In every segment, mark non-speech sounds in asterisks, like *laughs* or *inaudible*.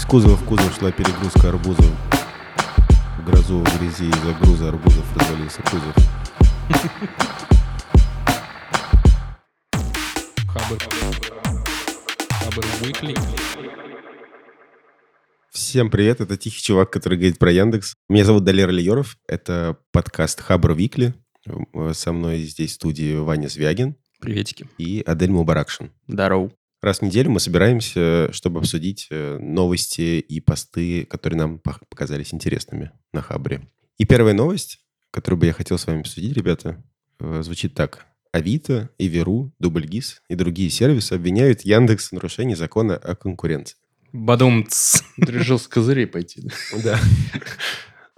Из кузова в кузов шла перегрузка арбузов. В грозу, в грязи из-за груза арбузов развалился кузов. Хабр. Хабр Weekly. Всем привет, это Тихий Чувак, который говорит про Яндекс. Меня зовут Далер Лиеров, это подкаст Хабр Викли. Со мной здесь в студии Ваня Звягин Приветики. и Адель Мубаракшин. Здорово. Раз в неделю мы собираемся, чтобы обсудить э, новости и посты, которые нам показались интересными на Хабре. И первая новость, которую бы я хотел с вами обсудить, ребята, э, звучит так. Авито, Иверу, Дубльгиз и другие сервисы обвиняют Яндекс в нарушении закона о конкуренции. Бадумц. *laughs* Решил с козырей пойти. да?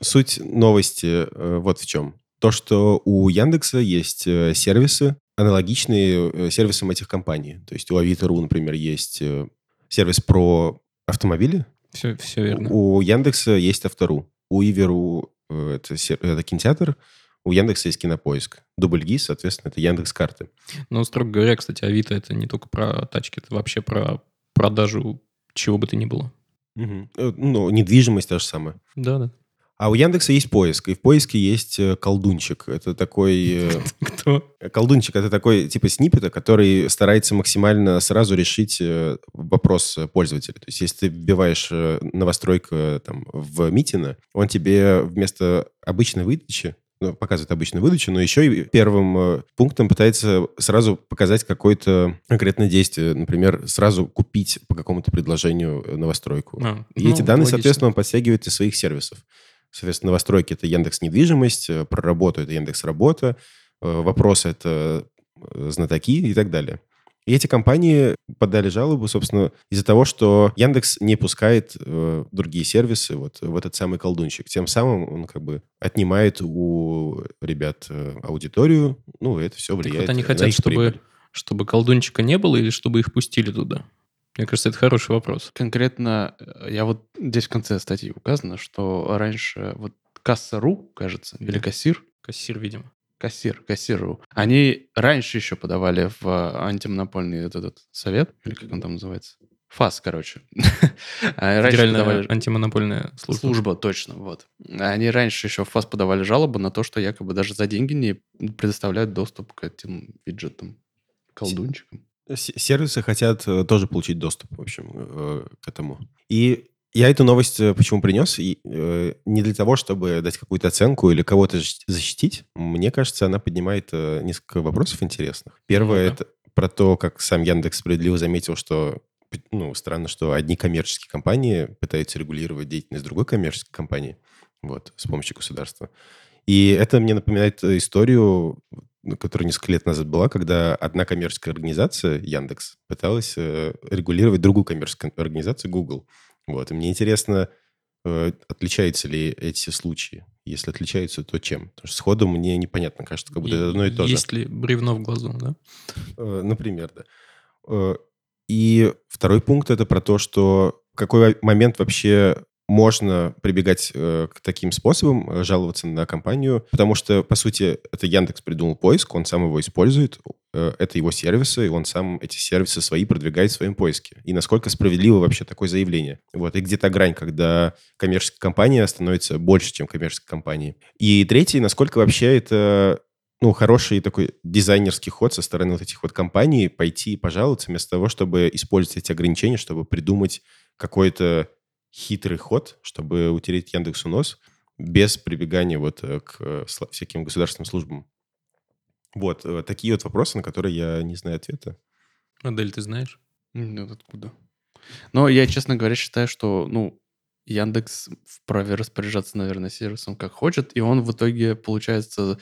Суть новости э, вот в чем. То, что у Яндекса есть сервисы, аналогичные э, сервисам этих компаний. То есть у Авито.ру, например, есть э, сервис про автомобили. Все, все верно. У Яндекса есть Авто.ру. У Иверу э, это, это кинотеатр. У Яндекса есть кинопоиск. Дубльгиз, соответственно, это Яндекс карты. Но, строго говоря, кстати, Авито это не только про тачки, это вообще про продажу чего бы то ни было. Э, Ну, недвижимость та же самая. Да, да. А у Яндекса есть поиск, и в поиске есть э, колдунчик. Это такой... э, *laughs* Кто? Колдунчик это такой типа сниппета, который старается максимально сразу решить э, вопрос пользователя. То есть, если ты вбиваешь новостройка там, в Митино, он тебе вместо обычной выдачи ну, показывает обычную выдачу, но еще и первым пунктом пытается сразу показать какое-то конкретное действие. Например, сразу купить по какому-то предложению новостройку. А, И ну, эти данные, логично. соответственно, он подтягивает из своих сервисов. Соответственно, новостройки — это Яндекс недвижимость, э, про работу — это Яндекс работа, э, вопросы — это э, знатоки и так далее. И эти компании подали жалобу, собственно, из-за того, что Яндекс не пускает э, другие сервисы вот в этот самый колдунчик. Тем самым он как бы отнимает у ребят э, аудиторию, ну, это все Так влияет вот они на хотят, их чтобы, прибыль. чтобы колдунчика не было или чтобы их пустили туда? Мне кажется, это хороший вопрос. Конкретно, э, я вот здесь в конце статьи указано, что раньше вот Касса.ру, кажется, или. Кассир, Кассир, видимо. Кассир, Кассир.ру, они раньше еще подавали в антимонопольный этот, этот совет, или как он там называется? ФАС, короче. *laughs* Федеральная подавали- антимонопольная служба. Служба, точно, вот. Они раньше еще в ФАС подавали жалобы на то, что якобы даже за деньги не предоставляют доступ к этим виджетам, колдунчикам. Сервисы хотят э, тоже получить доступ, в общем, э, к этому. И я эту новость э, почему принес? И, э, не для того, чтобы дать какую-то оценку или кого-то защ- защитить. Мне кажется, она поднимает э, несколько вопросов интересных. Первое Ну-ка. это про то, как сам Яндекс справедливо заметил, что ну, странно, что одни коммерческие компании пытаются регулировать деятельность другой коммерческой компании вот, с помощью государства. И это мне напоминает э, историю, которая несколько лет назад была, когда одна коммерческая организация, Яндекс, пыталась э, регулировать другую коммерческую организацию, Google. Вот. И мне интересно, э, отличаются ли эти случаи. Если отличаются, то чем? Потому что сходу мне непонятно, кажется, как будто это одно и то же. Есть ли бревно в глазу, да? Например, да. И второй пункт это про то, что в какой момент вообще можно прибегать э, к таким способам, э, жаловаться на компанию, потому что, по сути, это Яндекс придумал поиск, он сам его использует, э, это его сервисы, и он сам эти сервисы свои продвигает в своем поиске. И насколько справедливо вообще такое заявление. Вот. И где то грань, когда коммерческая компания становится больше, чем коммерческая компания. И третий, насколько вообще это ну, хороший такой дизайнерский ход со стороны вот этих вот компаний пойти и пожаловаться вместо того, чтобы использовать эти ограничения, чтобы придумать какой-то хитрый ход, чтобы утереть Яндексу нос без прибегания вот э, к э, всяким государственным службам. Вот, э, такие вот вопросы, на которые я не знаю ответа. Адель, ты знаешь? Ну, откуда? Но я, честно говоря, считаю, что, ну, Яндекс вправе распоряжаться, наверное, сервисом как хочет, и он в итоге, получается,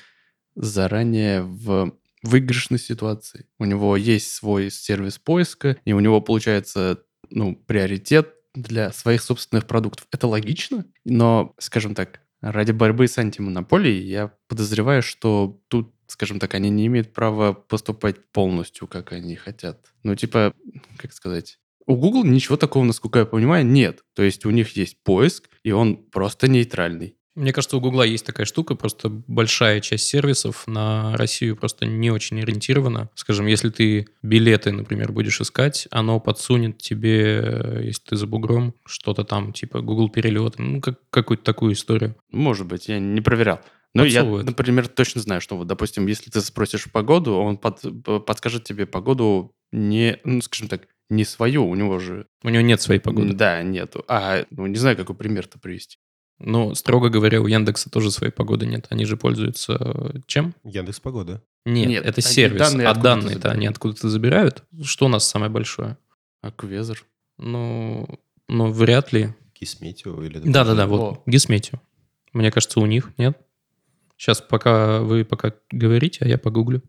заранее в выигрышной ситуации. У него есть свой сервис поиска, и у него, получается, ну, приоритет для своих собственных продуктов. Это логично, но, скажем так, ради борьбы с антимонополией я подозреваю, что тут, скажем так, они не имеют права поступать полностью, как они хотят. Ну, типа, как сказать... У Google ничего такого, насколько я понимаю, нет. То есть у них есть поиск, и он просто нейтральный. Мне кажется, у Гугла есть такая штука, просто большая часть сервисов на Россию просто не очень ориентирована. Скажем, если ты билеты, например, будешь искать, оно подсунет тебе, если ты за бугром, что-то там, типа Google перелеты, ну, как, какую-то такую историю. Может быть, я не проверял. Но я, например, точно знаю, что вот, допустим, если ты спросишь погоду, он под- подскажет тебе погоду не, ну, скажем так, не свою, у него же... У него нет своей погоды. Да, нету. А, ну, не знаю, какой пример-то привести. Но, строго говоря, у Яндекса тоже своей погоды нет. Они же пользуются э, чем? Яндекс Погода. Нет, Нет, это они сервис. данные а данные-то они откуда-то забирают. Что у нас самое большое? Аквезер. Ну, ну вряд ли. Кисметио или... Да-да-да, вот, Гисметио. Мне кажется, у них, нет? Сейчас пока вы пока говорите, а я погуглю.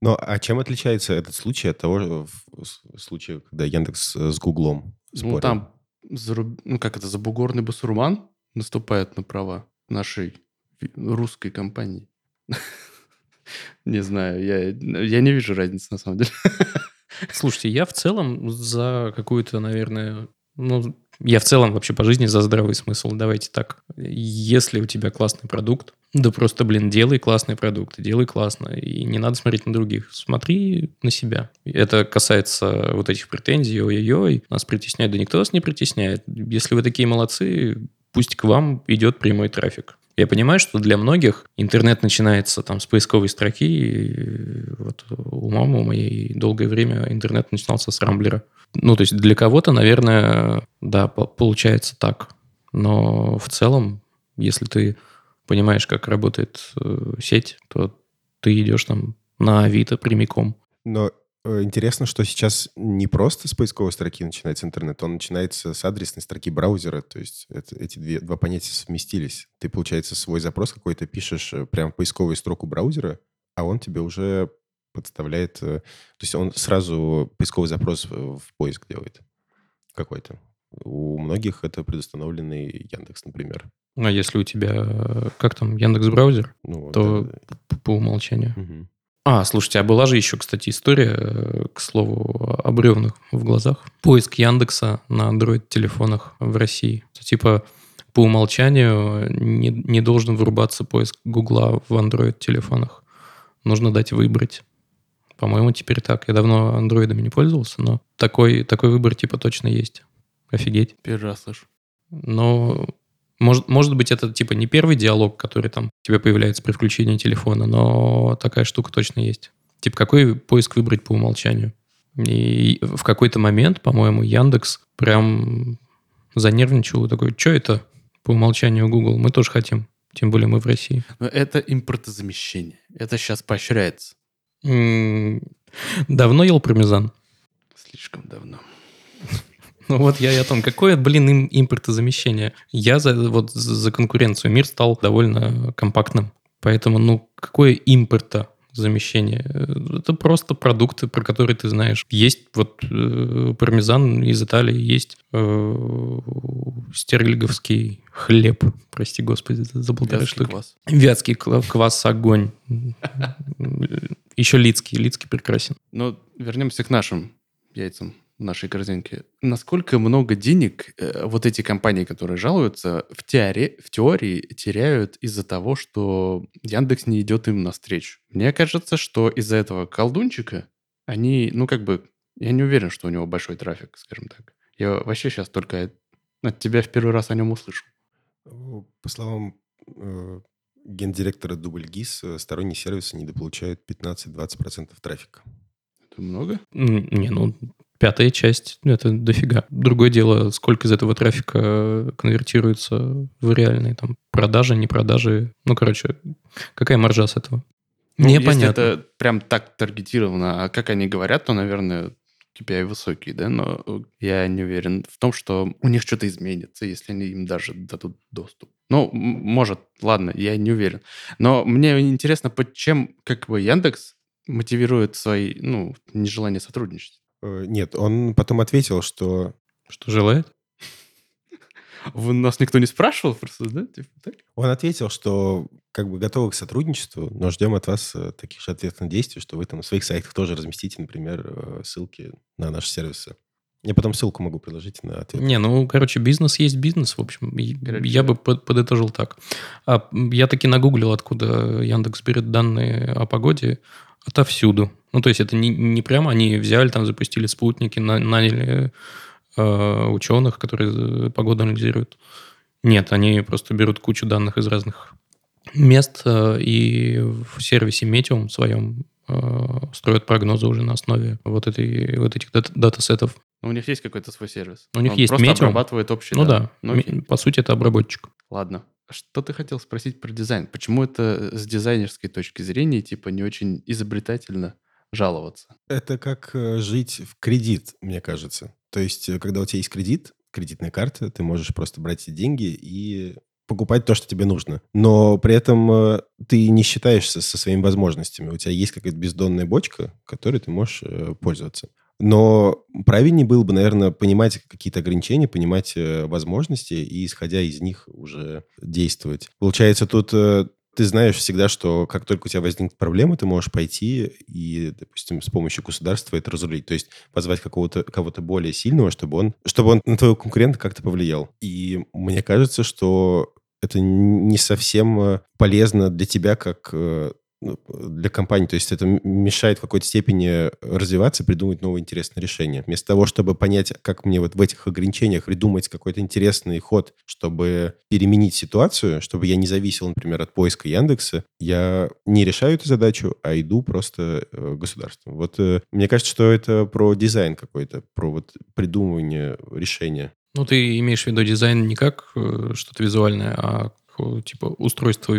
Но а чем отличается этот случай от того с- случая, когда Яндекс э, с Гуглом спорил? Ну, там, заруб- ну, как это, забугорный басурман наступает на права нашей русской компании. *laughs* Не знаю, я, я не вижу разницы, на самом деле. *laughs* Слушайте, я в целом за какую-то, наверное, ну, я в целом вообще по жизни за здравый смысл. Давайте так. Если у тебя классный продукт, да просто, блин, делай классный продукт, делай классно. И не надо смотреть на других. Смотри на себя. Это касается вот этих претензий, ой-ой-ой, нас притесняют. Да никто вас не притесняет. Если вы такие молодцы, пусть к вам идет прямой трафик. Я понимаю, что для многих интернет начинается там с поисковой строки. И вот у мамы у моей долгое время интернет начинался с Рамблера. Ну, то есть для кого-то, наверное, да, по- получается так. Но в целом, если ты понимаешь, как работает э, сеть, то ты идешь там на Авито прямиком. Но интересно, что сейчас не просто с поисковой строки начинается интернет, он начинается с адресной строки браузера. То есть это- эти две, два понятия совместились. Ты, получается, свой запрос какой-то пишешь э, прям в поисковую строку браузера, а он тебе уже подставляет... э, То есть он сразу поисковый запрос в поиск делает какой-то. У многих это предустановленный Яндекс, например. А если у тебя, э, как там, Яндекс браузер, Ну, то п- по умолчанию. Мгм. А, слушайте, а была же еще, кстати, история, э, к слову, о бревнах в глазах. Поиск Яндекса на Android-телефонах в России. Типа, по умолчанию не, не должен вырубаться поиск Гугла в Android-телефонах. Нужно дать выбрать. По-моему, теперь так. Я давно андроидами не пользовался, но такой, такой выбор типа точно есть. Офигеть. Первый раз слышу. Но может, может быть, это типа не первый диалог, который там у тебя появляется при включении телефона, но такая штука точно есть. Типа, какой поиск выбрать по умолчанию? И в какой-то момент, по-моему, Яндекс прям занервничал такой, что это по умолчанию Google? Мы тоже хотим. Тем более мы в России. Но это импортозамещение. Это сейчас поощряется. М, Давно ел пармезан? Слишком давно. Ну вот я и о том, какое, блин, им импортозамещение. Я за, вот за конкуренцию. Мир стал довольно компактным. Поэтому, ну, какое импортозамещение? Это просто продукты, про которые ты знаешь. Есть вот э, пармезан из Италии, есть э, стерлиговский хлеб, прости господи, за полторы Вязкий штуки. квас. Вятский квас огонь. Еще Лицкий. Лицкий прекрасен. Но вернемся к нашим яйцам нашей корзинке. Насколько много денег э, вот эти компании, которые жалуются, в, теоре, в теории теряют из-за того, что Яндекс не идет им навстречу? Мне кажется, что из-за этого колдунчика они, ну как бы, я не уверен, что у него большой трафик, скажем так. Я вообще сейчас только от тебя в первый раз о нем услышал. По словам э, гендиректора Дубль ГИС, э, сторонние сервисы недополучают 15-20% трафика. Это много? Не, ну, пятая часть, ну, это дофига. Другое дело, сколько из этого трафика э, конвертируется в реальные там продажи, не продажи. Ну, короче, какая маржа с этого? Ну, Если Непонятно. это прям так таргетировано, а как они говорят, то, наверное, KPI высокий, да, но э, я не уверен в том, что у них что-то изменится, если они им даже дадут доступ. Ну, может, ладно, я не уверен. Но мне интересно, под чем как бы Яндекс мотивирует свои, ну, нежелание сотрудничать. Э, Нет, он потом ответил, что Что желает? *laughs* Вы нас никто не спрашивал просто, да? Типа так? он ответил, что как бы готовы к сотрудничеству, но ждем от вас э, таких же ответственных действий, что вы там на своих сайтах тоже разместите, например, э, ссылки на наши сервисы. Я потом ссылку могу приложить на ответ. Не, ну, короче, бизнес есть бизнес, в общем. Я бы под- подытожил так. А, я таки нагуглил, откуда Яндекс берет данные о погоде. Отовсюду. Ну, то есть это не, не прямо они взяли, там запустили спутники, на- наняли э, ученых, которые э, погоду анализируют. Нет, они просто берут кучу данных из разных мест э, и в сервисе Метеум своем э, строят прогнозы уже на основе вот, этой, вот этих дат- датасетов. Ну, у них есть какой-то свой сервис. У них Он есть просто Medium. обрабатывает общий Ну данные. да, Ну, окей. по сути, это обработчик. Ладно. Что ты хотел спросить про дизайн? Почему это с дизайнерской точки зрения, типа, не очень изобретательно жаловаться? Это как э, жить в кредит, мне кажется. То есть, э, когда у тебя есть кредит, кредитная карта, ты можешь просто брать эти деньги и покупать то, что тебе нужно. Но при этом э, ты не считаешься со своими возможностями. У тебя есть какая-то бездонная бочка, которой ты можешь э, пользоваться. Но правильнее было бы, наверное, понимать какие-то ограничения, понимать э, возможности и, исходя из них, уже действовать. Получается, тут э, ты знаешь всегда, что как только у тебя возникнет проблема, ты можешь пойти и, допустим, с помощью государства это разрулить. То есть позвать какого-то кого-то более сильного, чтобы он, чтобы он на твоего конкурента как-то повлиял. И мне кажется, что это не совсем э, полезно для тебя как для компании. То есть это мешает в какой-то степени развиваться, придумать новые интересные решения. Вместо того, чтобы понять, как мне вот в этих ограничениях придумать какой-то интересный ход, чтобы переменить ситуацию, чтобы я не зависел, например, от поиска Яндекса, я не решаю эту задачу, а иду просто э, государством. Вот э, мне кажется, что это про дизайн какой-то, про вот придумывание решения. Ну, ты имеешь в виду дизайн не как э, что-то визуальное, а как, типа устройство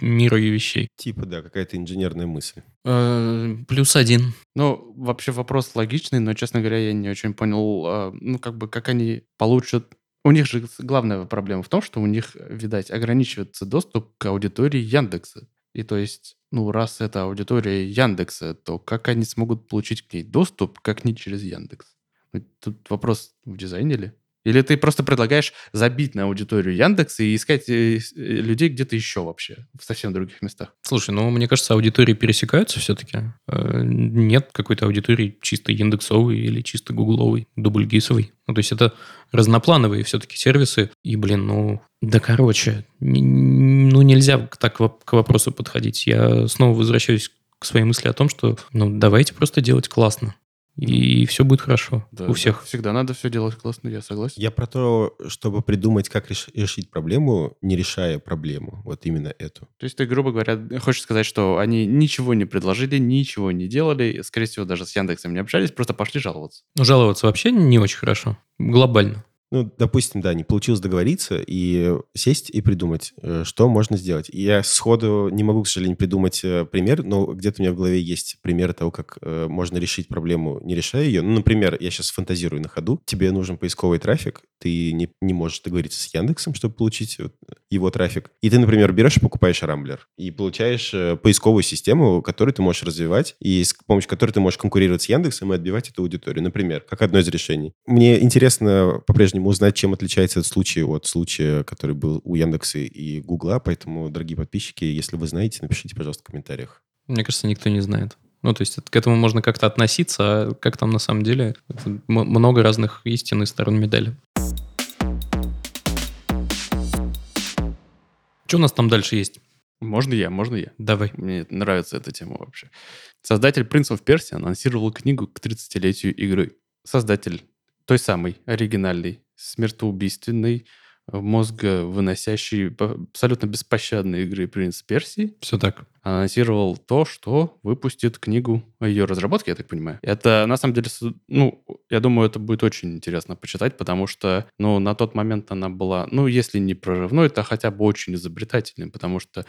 мира и вещей. Типа, да, какая-то инженерная мысль. Э, Плюс один. Ну, вообще вопрос логичный, но, честно говоря, я не очень понял, а, ну, как бы, как они получат... У них же главная проблема в том, что у них, видать, ограничивается доступ к аудитории Яндекса. И то есть, ну, раз это аудитория Яндекса, то как они смогут получить к ней доступ, как не через Яндекс? Ну, Тут вопрос в дизайне ли? Или ты просто предлагаешь забить на аудиторию Яндекса и искать э, э, людей где-то еще вообще, в совсем других местах? Слушай, ну, мне кажется, аудитории пересекаются все-таки. Э, Нет какой-то аудитории чисто индексовой или чисто гугловой, дубльгисовой. Ну, то есть это разноплановые все-таки сервисы. И, блин, ну, да короче, ну, нельзя так к вопросу подходить. Я снова возвращаюсь к своей мысли о том, что, ну, давайте просто делать классно. И все будет хорошо Да, у да, всех. всегда надо все делать классно, я согласен. Я про то, чтобы придумать, как реш- решить проблему, не решая проблему. Вот именно эту. То есть ты, грубо говоря, хочешь сказать, что они ничего не предложили, ничего не делали, скорее всего, даже с Яндексом не общались, просто пошли жаловаться. Но жаловаться вообще не очень хорошо. Глобально. Ну, допустим, да, не получилось договориться и сесть и придумать, э, что можно сделать. И я сходу не могу, к сожалению, придумать э, пример, но где-то у меня в голове есть пример того, как э, можно решить проблему, не решая ее. Ну, например, я сейчас фантазирую на ходу. Тебе нужен поисковый трафик, ты не, не можешь договориться с Яндексом, чтобы получить его трафик. И ты, например, берешь и покупаешь Рамблер и получаешь поисковую систему, которую ты можешь развивать, и с помощью которой ты можешь конкурировать с Яндексом и отбивать эту аудиторию, например, как одно из решений. Мне интересно по-прежнему узнать, чем отличается этот случай от случая, который был у Яндекса и Гугла, поэтому, дорогие подписчики, если вы знаете, напишите, пожалуйста, в комментариях. Мне кажется, никто не знает. Ну, то есть к этому можно как-то относиться, а как там на самом деле много разных истин и сторон медали. Что у нас там дальше есть? Можно я, можно я. Давай. Мне нравится эта тема вообще. Создатель Prince of Persia анонсировал книгу к 30-летию игры. Создатель той самой оригинальной, смертоубийственной, э, мозговыносящей, абсолютно беспощадной игры Принц Персии Все так. анонсировал то, что выпустит книгу о ее разработке, я так понимаю. Это, на самом деле, ну, я думаю, это будет очень интересно почитать, потому что, ну, на тот момент она была, ну, если не прорывной, то хотя бы очень изобретательной, потому что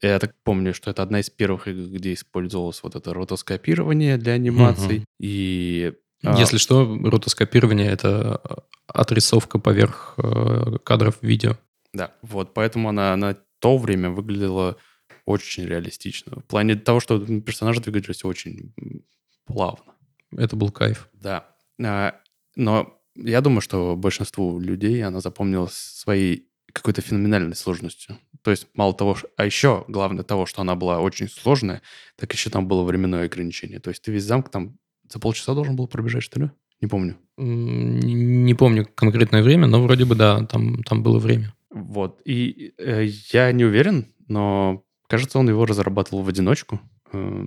я так помню, что это одна из первых игр, где использовалось вот это ротоскопирование для анимаций. Мгм. И Если что, ротоскопирование — это э, отрисовка поверх э, кадров видео. Да, вот, поэтому она на то время выглядела очень реалистично. В плане того, что персонажи двигались очень плавно. Это был кайф. Да. А, Но я думаю, что большинству людей она запомнилась своей какой-то феноменальной сложностью. То есть мало того, а еще главное того, что она была очень сложная, так еще там было временное ограничение. То есть ты весь замок там за полчаса должен был пробежать, что ли? Не помню. Не помню конкретное время, но вроде бы да, там, там было время. Вот. И э, я не уверен, но кажется, он его разрабатывал в одиночку. Э,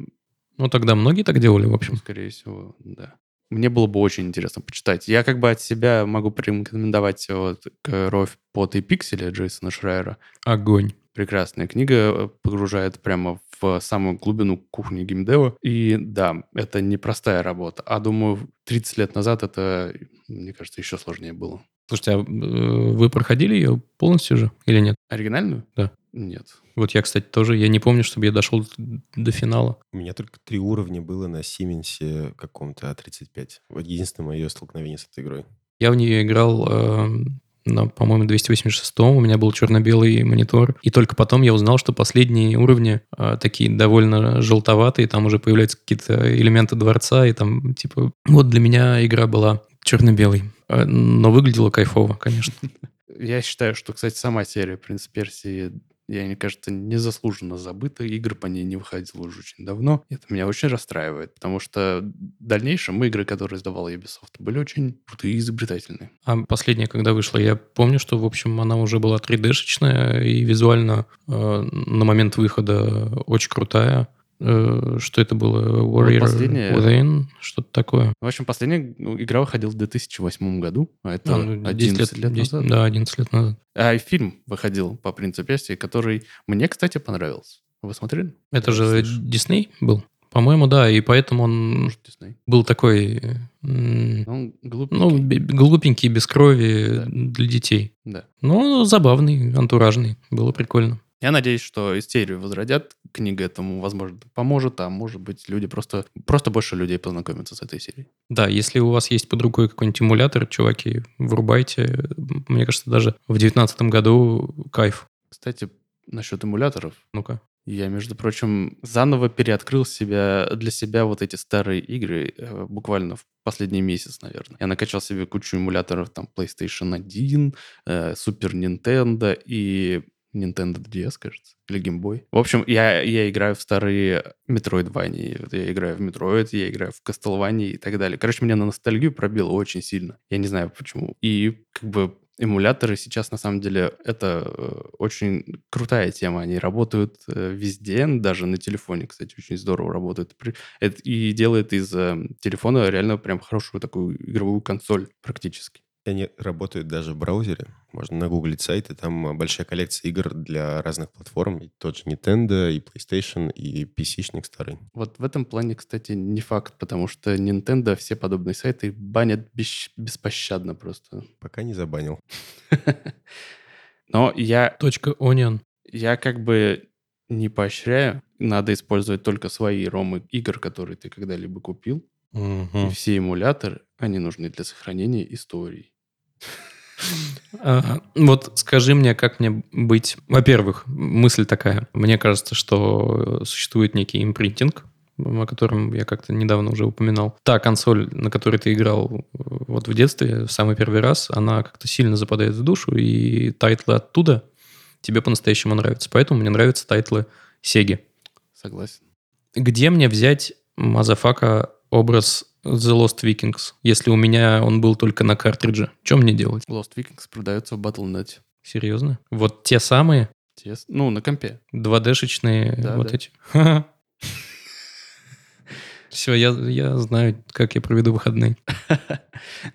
Ну, тогда многие так делали, в общем. Скорее всего, да. Мне было бы очень интересно почитать. Я как бы от себя могу порекомендовать вот «Кровь, пот и пиксели» Джейсона Шрайера. Огонь. Прекрасная книга, э, погружает прямо в самую глубину кухни геймдева. И да, это непростая работа. А думаю, 30 лет назад это, мне кажется, еще сложнее было. Слушайте, а э, вы проходили ее полностью же или нет? Оригинальную? Да. Нет. Вот я, кстати, тоже, я не помню, чтобы я дошел до финала. У меня только три уровня было на Сименсе каком-то А35. Вот единственное мое столкновение с этой игрой. Я в нее играл э, на, по-моему, 286 у меня был черно-белый монитор. И только потом я узнал, что последние уровни э, такие довольно желтоватые, там уже появляются какие-то элементы дворца, и там, типа, вот для меня игра была черно-белой. Э, Но выглядела кайфово, конечно. *laughs* Я считаю, что, кстати, сама серия «Принц Персии» я, мне кажется, незаслуженно забыта. Игры по ней не выходило уже очень давно. Это меня очень расстраивает, потому что в дальнейшем игры, которые издавала Ubisoft, были очень крутые и изобретательные. А последняя, когда вышла, я помню, что, в общем, она уже была 3D-шечная и визуально э, на момент выхода очень крутая. Э, что это было? Warrior последняя- Within? Что-то такое. В общем, последняя ну, игра выходила в 2008 году, а это А, ну, 11 10 лет, 10 назад. Да, 11 лет назад. А и фильм выходил по «Принцу Персии», который мне, кстати, понравился. Вы смотрели? Это же. Дисней был? По-моему, да, и поэтому он Может, Дисней. был такой, Ну, он глупенький. ну, глупенький, без крови Да. для детей. да. Но забавный, антуражный, было прикольно. Я надеюсь, что серию возродят. Книга этому, возможно, поможет, а может быть, люди просто... Просто больше людей познакомятся с этой серией. Да, если у вас есть под рукой какой-нибудь эмулятор, чуваки, врубайте. Мне кажется, даже в девятнадцатом году кайф. Кстати, насчет эмуляторов. Ну-ка. Я, между прочим, заново переоткрыл себя, для себя вот эти старые игры э, буквально в последний месяц, наверное. Я накачал себе кучу эмуляторов, там, PlayStation 1, э, Super Nintendo и Nintendo DS, кажется, или Game Boy. В общем, я, я играю в старые Metroidvania, вот я играю в Metroid, я играю в Castlevania и так далее. Короче, меня на ностальгию пробило очень сильно. Я не знаю почему. И как бы эмуляторы сейчас, на самом деле, это э, очень крутая тема. Они работают э, везде, даже на телефоне, кстати, очень здорово работают. И делает из э, телефона реально прям хорошую такую игровую консоль практически. Они работают даже в браузере. Можно нагуглить сайт, и там а, большая коллекция игр для разных платформ. И тот же Nintendo, и PlayStation, и PC-шник старый. Вот в этом плане, кстати, не факт, потому что Nintendo все подобные сайты банят бес- беспощадно просто. Пока не забанил. *laughs* Но я Точка Onion. Я как бы не поощряю. Надо использовать только свои ROM ы игр, которые ты когда-либо купил. И все эмуляторы, они нужны для сохранения историй. А, Вот скажи мне, как мне быть... Во-первых, мысль такая. Мне кажется, что существует некий импринтинг, о котором я как-то недавно уже упоминал. Та консоль, на которой ты играл э, вот в детстве, в самый первый раз, она как-то сильно западает в душу, и title ы оттуда тебе по-настоящему нравятся. Поэтому мне нравятся title ы Сеги. Согласен. Где мне взять, motherfucker, образ The Lost Vikings, если у меня он был только на картридже? Что мне делать? Lost Vikings продается в Battle.net. Серьезно? Вот те самые Те- Ну, на компе. 2D-шечные Да, вот да. эти. *laughs* Все, я, я знаю, как я проведу выходные. *laughs*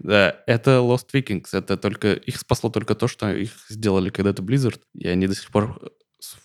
Да, это Lost Vikings. Это только... Их спасло только то, что их сделали когда-то Blizzard, и они до сих пор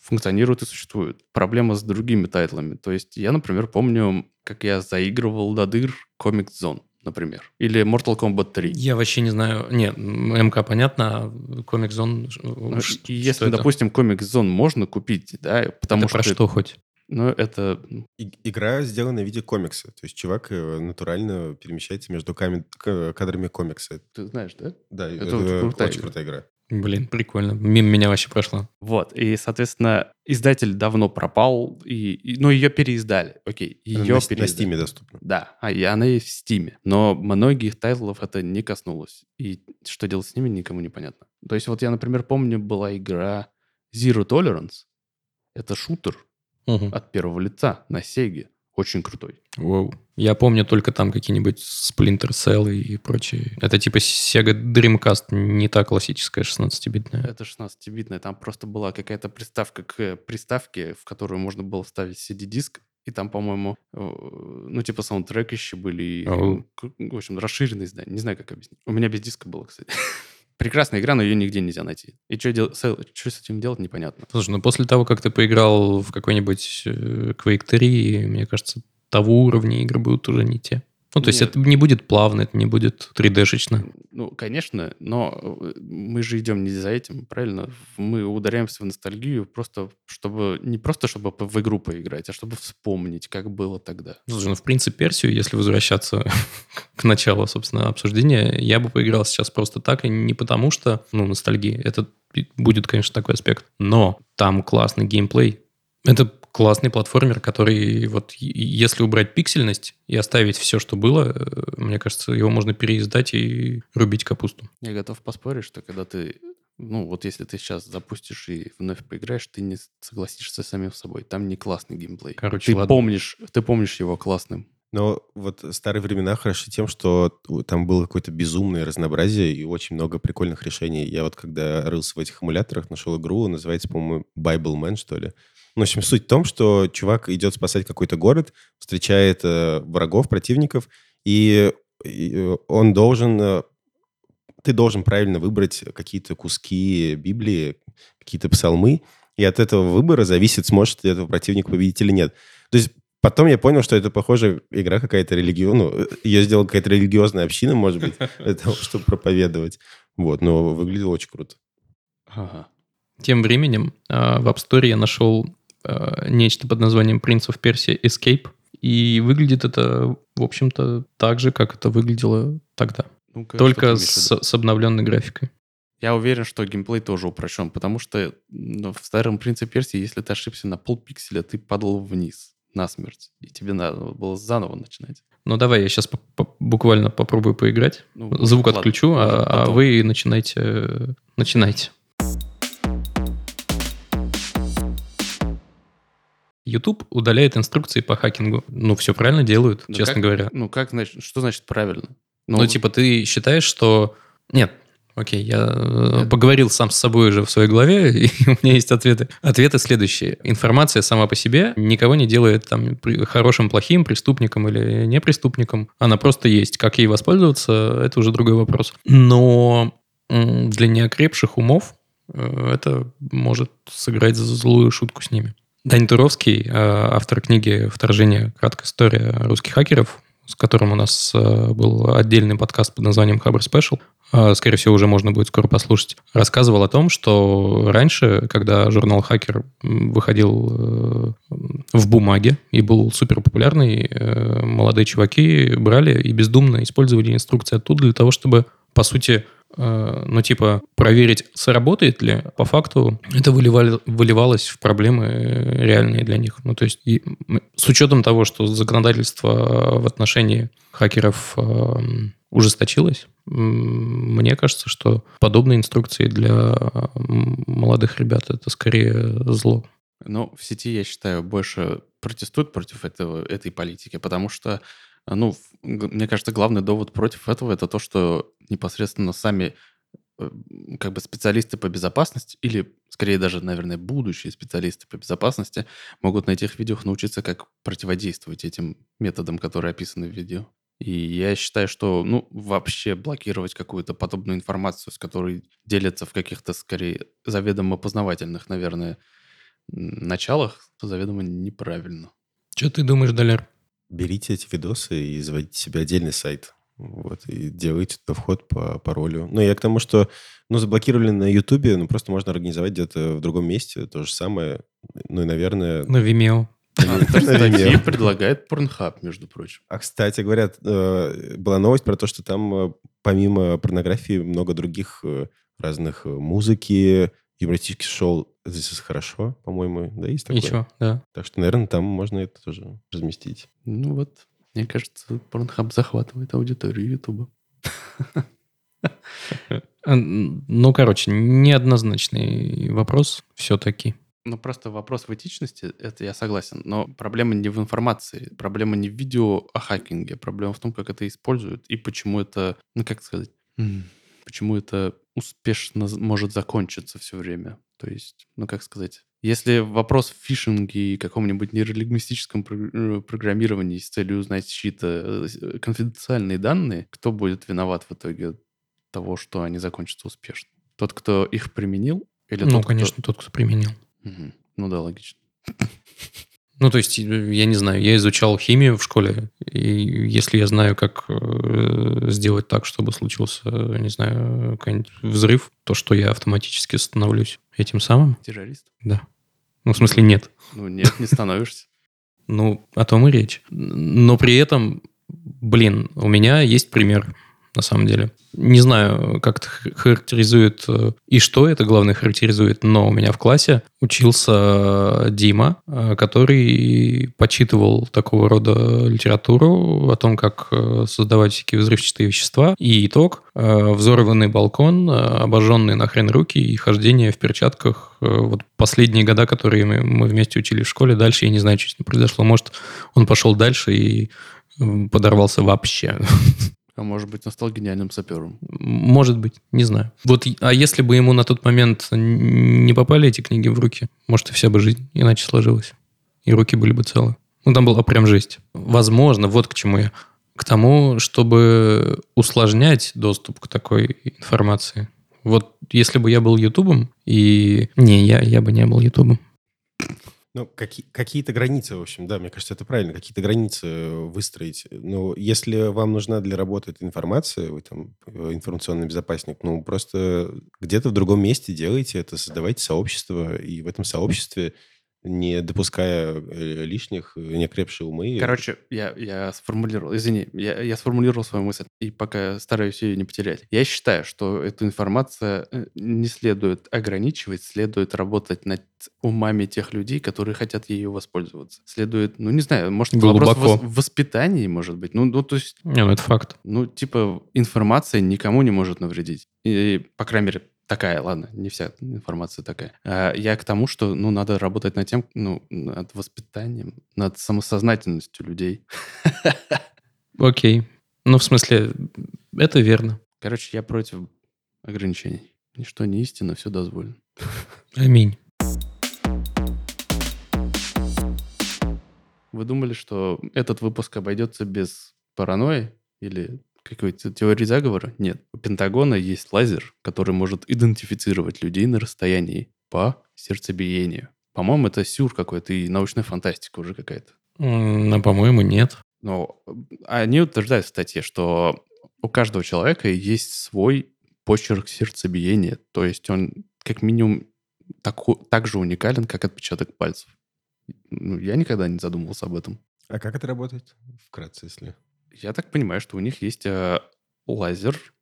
функционируют и существуют. Проблема с другими title ами. То есть я, например, помню, как я заигрывал до дыр Comix Zone, например. Или Mortal Kombat 3. Я вообще не знаю. Нет, МК понятно, а Comix Zone... Ну, что если, это? допустим, Comix Zone можно купить, да, потому Это что... про что хоть? Ну, это... И- игра сделана в виде комикса. То есть чувак э, натурально перемещается между кадрами комикса. Ты знаешь, да? Да, Это это, очень крутая очень игра. крутая игра. Блин, прикольно. Мимо меня вообще прошло. Вот, и, соответственно, издатель давно пропал, и, и- ну, ее переиздали, окей, Она ее на, на переиздали. Steam е доступна. Да, а и она есть в Steam е. Но многих title ов это не коснулось. И что делать с ними, никому не понятно. То есть вот я, например, помню, была игра Zero Tolerance. Это шутер Мгм. от первого лица на Сеге. Очень крутой. Воу. Я помню только там какие-нибудь Splinter Cell и прочие. Это типа Sega Dreamcast, не та классическая 16-битная. Это 16-битная, там просто была какая-то приставка к приставке, в которую можно было вставить CD-диск, и там, по-моему, э, ну, типа саундтрек еще были, и, к- в общем, расширенный издание. Не знаю, как объяснить. У меня без диска было, кстати. *laughs* Прекрасная игра, но ее нигде нельзя найти. И что, дел... с с этим делать, непонятно. Слушай, ну после того, как ты поиграл в какой-нибудь э, Quake 3, мне кажется, того уровня игры будут уже не те. Ну, то есть Нет. это не будет плавно, это не будет 3D-шечно. Ну, конечно, но э, мы же идем не за этим, правильно? Мы ударяемся в ностальгию просто, чтобы... Не просто, чтобы в игру поиграть, а чтобы вспомнить, как было тогда. Слушай, ну, в принципе, Персию, если возвращаться *laughs* к началу, собственно, обсуждения, я бы поиграл сейчас просто так, и не потому что, ну, ностальгия. Это будет, конечно, такой аспект. Но там классный геймплей. Это классный платформер, который вот если убрать пиксельность и оставить все, что было, э, мне кажется, его можно переиздать и рубить капусту. Я готов поспорить, что когда ты... Ну, вот если ты сейчас запустишь и вновь поиграешь, ты не согласишься с самим собой. Там не классный геймплей. Короче, ты ладно. помнишь, ты помнишь его классным. Но вот старые времена хороши тем, что там было какое-то безумное разнообразие и очень много прикольных решений. Я вот когда рылся в этих эмуляторах, нашел игру, называется, по-моему, Bible Man, что ли. Ну, в общем, суть в том, что чувак идет спасать какой-то город, встречает э, врагов, противников, и, и, э, он должен... э, ты должен правильно выбрать какие-то куски Библии, какие-то псалмы, и от этого выбора зависит, сможет ли этого противник победить или нет. То есть потом я понял, что это, похоже, игра какая-то религиозная. Ну, ее сделала какая-то религиозная община, может быть, *laughs* для того, чтобы проповедовать. Вот, но выглядело очень круто. Ага. Тем временем э, в App Store я нашел э, нечто под названием of Persia Escape. И выглядит это, в общем-то, так же, как это выглядело тогда. Ты Только с, с обновленной графикой. Я уверен, что геймплей тоже упрощен, потому что ну, в старом принципе Персии, если ты ошибся на полпикселя, ты падал вниз насмерть, и тебе надо было заново начинать. Ну, давай, я сейчас буквально попробую поиграть. Ну, Звук ладно, отключу, а, а вы начинайте. э, Начинайте. YouTube удаляет инструкции по хакингу. Ну, все правильно делают, Ну, честно как- говоря. Ну, как значит, что значит правильно? Ну, типа, ты считаешь, что... Нет, окей, я э, поговорил сам с собой уже в своей голове, *laughs* и у меня есть ответы. Ответы следующие. Информация сама по себе никого не делает там хорошим, плохим, преступником или не преступником. Она просто есть. Как ей воспользоваться, это уже другой вопрос. Но для неокрепших умов э, это может сыграть злую шутку с ними. Дань Туровский, э, автор книги «Вторжение. Краткая история русских хакеров», с которым у нас э, был отдельный подкаст под названием «Хабр Спешл», э, скорее всего, уже можно будет скоро послушать, рассказывал о том, что раньше, когда журнал «Хакер» выходил в бумаге и был супер популярный, молодые чуваки брали и бездумно использовали инструкции оттуда для того, чтобы, по сути, ну, типа, проверить, сработает ли, по факту это выливали- выливалось в проблемы э, реальные для них. Ну, то есть, и, с учетом того, что законодательство в отношении хакеров э, ужесточилось, мне кажется, что подобные инструкции для молодых ребят это скорее зло. Ну, в сети, я считаю, больше протестуют против этого, этой политики, потому что, ну, мне кажется, главный довод против этого это то, что непосредственно сами э, как бы специалисты по безопасности, или скорее даже, наверное, будущие специалисты по безопасности могут на этих видео научиться, как противодействовать этим методам, которые описаны в видео. И я считаю, что, ну, вообще блокировать какую-то подобную информацию, с которой делятся в каких-то, скорее, заведомо познавательных, наверное, началах, то заведомо неправильно. Что ты думаешь, Далер? Берите эти видосы и заводите себе отдельный сайт. Вот, и делайте туда вход по паролю. Ну, я к тому, что, ну, заблокировали на Ютубе, ну, просто можно организовать где-то в другом месте то же самое. Ну, и, наверное... На Vimeo. А *laughs* Vimeo. предлагает Pornhub, между прочим. А, кстати, говорят, э, была новость про то, что там э, помимо порнографии много других э, разных музыки, юмористических шоу. Здесь хорошо, по-моему, да, есть такое? Ничего, да. Так что, наверное, там можно это тоже разместить. Ну вот, мне кажется, Pornhub захватывает аудиторию Ютуба. А, Ну, короче, неоднозначный вопрос все-таки. Ну, просто вопрос в этичности, это я согласен. Но проблема не в информации, проблема не в видео о хакинге, проблема в том, как это используют и почему это, ну, как сказать, почему это успешно может закончиться все время. То есть, ну, как сказать, если вопрос в фишинге и каком-нибудь нейролингвистическом э, программировании с целью узнать чьи-то э, конфиденциальные данные, кто будет виноват в итоге того, что они закончатся успешно? Тот, кто их применил? Или ну, тот, конечно, кто... тот, кто применил. Угу. Ну да, логично. *laughs* Ну, то есть, я не знаю, я изучал химию в школе, и если я знаю, как э, сделать так, чтобы случился, не знаю, какой-нибудь взрыв, то что я автоматически становлюсь этим самым? Террорист? Да. Ну, в смысле, нет. Ну, нет, не становишься. *laughs* Ну, о том и речь. Но при этом, блин, у меня есть пример на самом деле. Не знаю, как это характеризует э, и что это, главное, характеризует, но у меня в классе учился Дима, э, который почитывал такого рода литературу о том, как э, создавать всякие взрывчатые вещества. И итог – взорванный балкон, обожженные нахрен руки и хождение в перчатках. Вот последние года, которые мы вместе учили в школе, дальше я не знаю, что с ним произошло. Может, он пошел дальше и подорвался вообще. *laughs* А может быть, он стал гениальным сапером. Может быть, не знаю. Вот, а если бы ему на тот момент не попали эти книги в руки, может, и вся бы жизнь иначе сложилась. И руки были бы целы. Ну, там была прям жесть. Возможно, вот к чему я. К тому, чтобы усложнять доступ к такой информации. Вот если бы я был Ютубом, и... Не, я, я бы не был Ютубом. Ну, какие, какие-то границы, в общем, да, мне кажется, это правильно, какие-то границы э, выстроить. Но если вам нужна для работы эта информация, вы там э, информационный безопасник, ну, просто где-то в другом месте делайте это, создавайте сообщество, и в этом сообществе не допуская э, лишних, э, некрепшие умы. Короче, я, я сформулировал, извини, я, я сформулировал свою мысль, и пока стараюсь ее не потерять. Я считаю, что эту информацию э, не следует ограничивать, следует работать над умами тех людей, которые хотят ею воспользоваться. Следует, ну, не знаю, может, это Глубоко. вопрос в воспитании, может быть. Ну, ну, то есть... Не, ну, это факт. Ну, типа, информация никому не может навредить. И, по крайней мере, Такая, ладно, не вся информация такая. А я к тому, что, ну, надо работать над тем, ну, над воспитанием, над самосознательностью людей. Окей. Ну, в смысле, это верно. Короче, я против ограничений. Ничто не истина, все дозволено. Аминь. Вы думали, что этот выпуск обойдется без паранойи или какой-то теории заговора? Нет. У Пентагона есть лазер, который может идентифицировать людей на расстоянии по сердцебиению. По-моему, это сюр какой-то и научная фантастика уже какая-то. Ну, по-моему, нет. Но они утверждают в статье, что у каждого человека есть свой почерк сердцебиения. То есть он как минимум так, так же уникален, как отпечаток пальцев. Ну, я никогда не задумывался об этом. А как это работает? Вкратце, если... Я так понимаю, что у них есть э, лазер,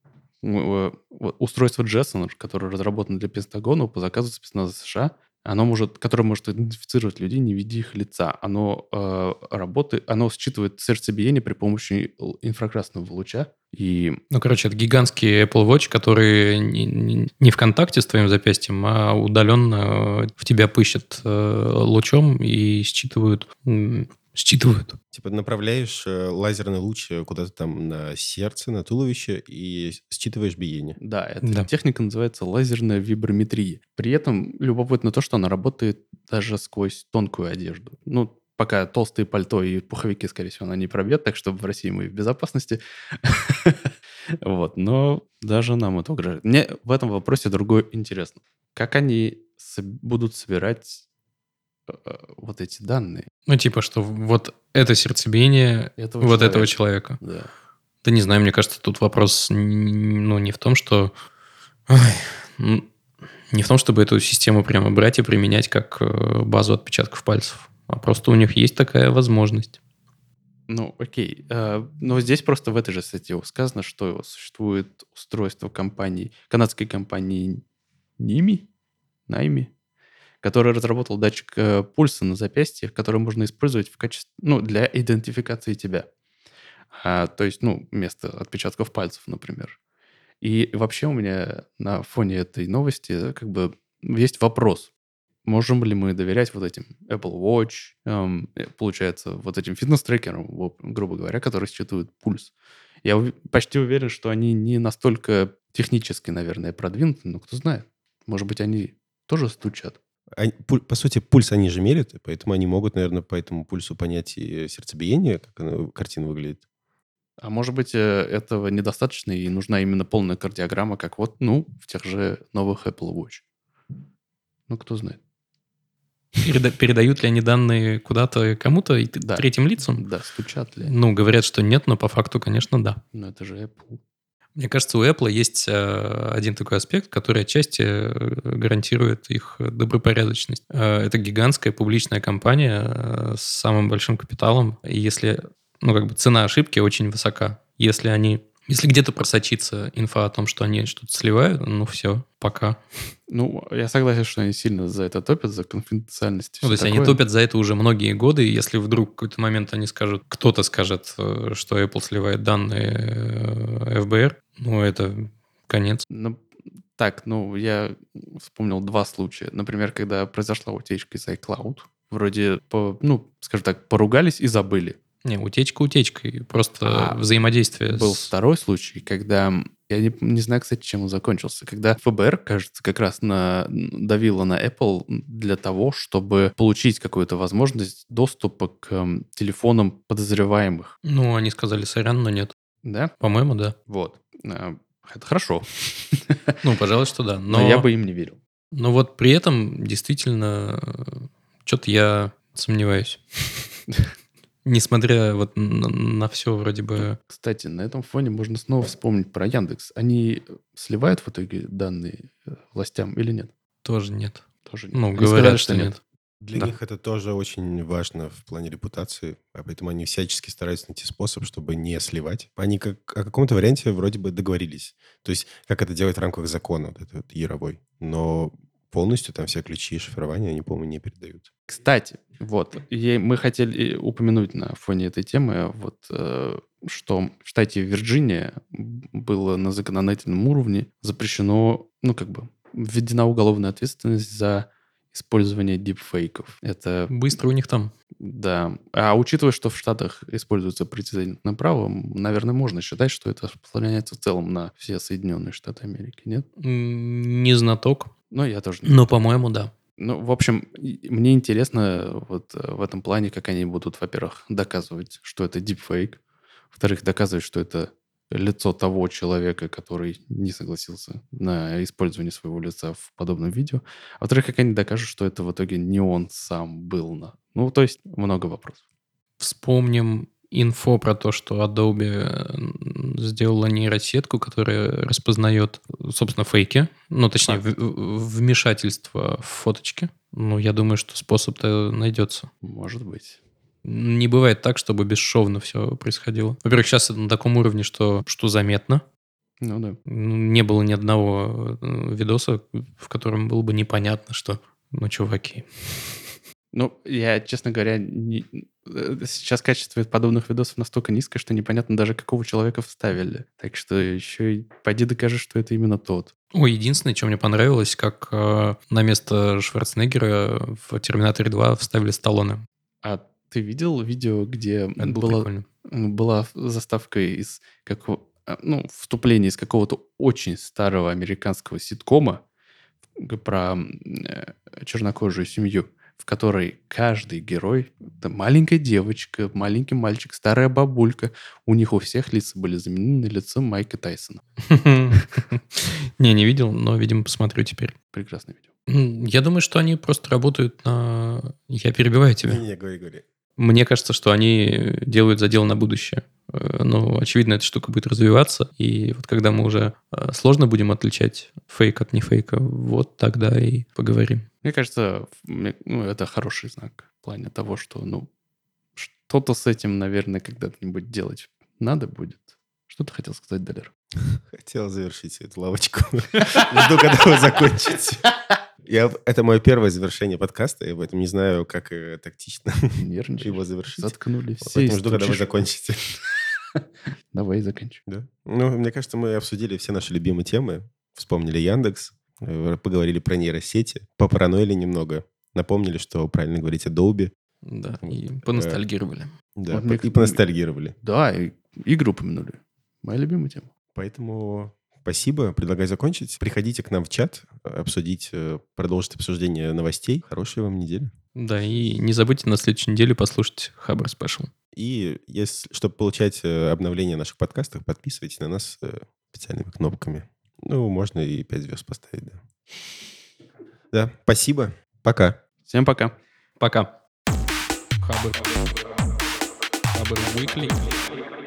э, устройство Джессон, которое разработано для Пентагона по заказу спецназа США. Оно может, которое может идентифицировать людей, не видя их лица. Оно э, работает, оно считывает сердцебиение при помощи инфракрасного луча. И... Ну, короче, это гигантский Apple Watch, который не, не, не в контакте с твоим запястьем, а удаленно э, в тебя пыщет э, лучом и считывают считывают. Типа направляешь э, лазерный луч э, куда-то там на сердце, на туловище и считываешь биение. Да, эта да. техника называется лазерная виброметрия. При этом любопытно то, что она работает даже сквозь тонкую одежду. Ну, пока толстые пальто и пуховики, скорее всего, она не пробьет, так что в России мы в безопасности. *laughs* Вот, но даже нам это угрожает. Мне в этом вопросе другое интересно. Как они будут собирать вот эти данные. Ну, типа, что вот это сердцебиение этого вот человека. этого человека. Да. Да не знаю, мне кажется, тут вопрос ну, не в том, что... не в том, чтобы эту систему прямо брать и применять как э, базу отпечатков пальцев, а просто у них есть такая возможность. Ну, окей. Э, но здесь просто в этой же статье сказано, что существует устройство компании, канадской компании Ними, Найми, который разработал датчик э, пульса на запястье, который можно использовать в качестве, ну, для идентификации тебя. А, то есть, ну, вместо отпечатков пальцев, например. И вообще у меня на фоне этой новости как бы есть вопрос. можем ли мы доверять вот этим Apple Watch, эм, э, получается, вот этим фитнес-трекерам, грубо говоря, которые считывают пульс. Я ув- почти уверен, что они не настолько технически, наверное, продвинуты, но кто знает. Может быть, они тоже стучат. Они- пуль- по сути, пульс они же мерят, и поэтому они могут, наверное, по этому пульсу понять и сердцебиение, как оно- картина выглядит. А может быть, э, этого недостаточно, и нужна именно полная кардиограмма, как вот, ну, в тех же новых Apple Watch. Ну, кто знает. Переда- передают ли они данные куда-то кому-то и Да. третьим лицам? Да, стучат ли они? Ну, говорят, что нет, но по факту, конечно, да. Ну, это же Apple. Мне кажется, у Apple есть э, один такой аспект, который отчасти э, гарантирует их добропорядочность. Э, это гигантская публичная компания с самым большим капиталом. И если, ну, как бы цена ошибки очень высока. Если они, если где-то просочится инфа о том, что они что-то сливают, ну, все, пока. Ну, я согласен, что они сильно за это топят, за конфиденциальность. Ну, то есть они такое. топят за это уже многие годы, и если вдруг в какой-то момент они скажут, кто-то скажет, что Apple сливает данные ФБР, ну, это конец. Ну, так, ну, я вспомнил два случая. Например, когда произошла утечка из iCloud, вроде, по, ну, скажем так, поругались и забыли. Не, утечка утечкой, просто А, взаимодействие Был с... второй случай, когда... Я не, не знаю, кстати, чем он закончился. Когда ФБР, кажется, как раз на, давило на Apple для того, чтобы получить какую-то возможность доступа к эм, телефонам подозреваемых. Ну, они сказали сорян, но нет. Да? По-моему, да. Вот. А, Это хорошо. *laughs* Ну, пожалуй, что да. Но, Но, я бы им не верил. но вот при этом действительно что-то я сомневаюсь. *laughs* Несмотря вот на, все вроде бы... Кстати, на этом фоне можно снова вспомнить про Яндекс. Они сливают в итоге данные э, властям или нет? Тоже нет. Тоже нет. Ну, Они говорят, сказали, что нет. Для Да. них это тоже очень важно в плане репутации, а поэтому они всячески стараются найти способ, чтобы не сливать. Они как, о каком-то варианте вроде бы договорились. То есть, как это делать в рамках закона, вот этот яровой. Но полностью там все ключи и шифрования они, по-моему, не передают. Кстати, вот, и мы хотели упомянуть на фоне этой темы, вот, э, что в штате Вирджиния было на законодательном уровне запрещено, ну, как бы, введена уголовная ответственность за использование дипфейков. Это, Быстро у них там. да. А учитывая, что в Штатах используется прецедентное право, наверное, можно считать, что это распространяется в целом на все Соединенные Штаты Америки, нет? Не знаток, Но я тоже не но, по-моему, да. Ну, в общем, мне интересно вот э, в этом плане, как они будут, во-первых, доказывать, что это дипфейк, во-вторых, доказывать, что это лицо того человека, который не согласился на использование своего лица в подобном видео, а во-вторых, как они докажут, что это в итоге не он сам был на... Ну, то есть много вопросов. Вспомним инфо про то, что Adobe м, сделала нейросетку, которая распознает, собственно, фейки, ну, точнее, в- в- вмешательство в фоточки. Ну, я думаю, что способ-то найдется. Может быть. Не бывает так, чтобы бесшовно все происходило. Во-первых, сейчас это на таком уровне, что, что заметно. Ну да. Ну, Не было ни одного э, видоса, в котором было бы непонятно, что, ну, чуваки. Ну, я, честно говоря, не- э, сейчас качество подобных видосов настолько низкое, что непонятно даже, какого человека вставили. Так что еще и пойди докажи, что это именно тот. Ой, единственное, что мне понравилось, как э, на место Шварценеггера в «Терминаторе 2» вставили Сталлоне. А ты видел видео, где Это было была, прикольно. была заставка из какого, а, ну, вступление из какого-то очень старого американского ситкома про э, чернокожую семью, в которой каждый герой, это маленькая девочка, маленький мальчик, старая бабулька, у них у всех лица были заменены лицом Майка Тайсона. *laughs* Не, не видел, но, видимо, посмотрю теперь. Прекрасное видео. Я думаю, что они просто работают на... Я перебиваю тебя. Не-не, говори, говори. Мне кажется, что они делают задел на будущее. Э, Ну, очевидно, эта штука будет развиваться. И вот когда мы уже э, сложно будем отличать фейк от нефейка, вот тогда и поговорим. Мне кажется, ну, это хороший знак в плане того, что, ну, что-то с этим, наверное, когда-нибудь делать надо будет. Что ты хотел сказать, Далер? Хотел завершить эту лавочку. *laughs* Жду, когда вы закончите. Я, это мое первое завершение подкаста, я поэтому не знаю, как э, тактично *laughs* Нервничаешь? его завершить. Заткнули все. Поэтому жду, когда вы закончите. *laughs* Давай заканчивай. Да. Ну, мне кажется, мы обсудили все наши любимые темы. Вспомнили Яндекс, э, поговорили про нейросети, попараноили немного. напомнили, что правильно говорить Adobe. Да, Вот. и поностальгировали. Да, Вот мне- и поностальгировали. Да, и игры упомянули. Моя любимая тема. Поэтому спасибо. Предлагаю закончить. Приходите к нам в чат, обсудить, э, продолжить обсуждение новостей. Хорошей вам недели. Да, и не забудьте на следующей неделе послушать Хабр Спешл. И если, чтобы получать э, обновления наших подкастов, подписывайтесь на нас э, специальными кнопками. Ну, можно и 5 звезд поставить, да. Да, спасибо. Пока. Всем пока. Пока. Хабр. Хабр Weekly.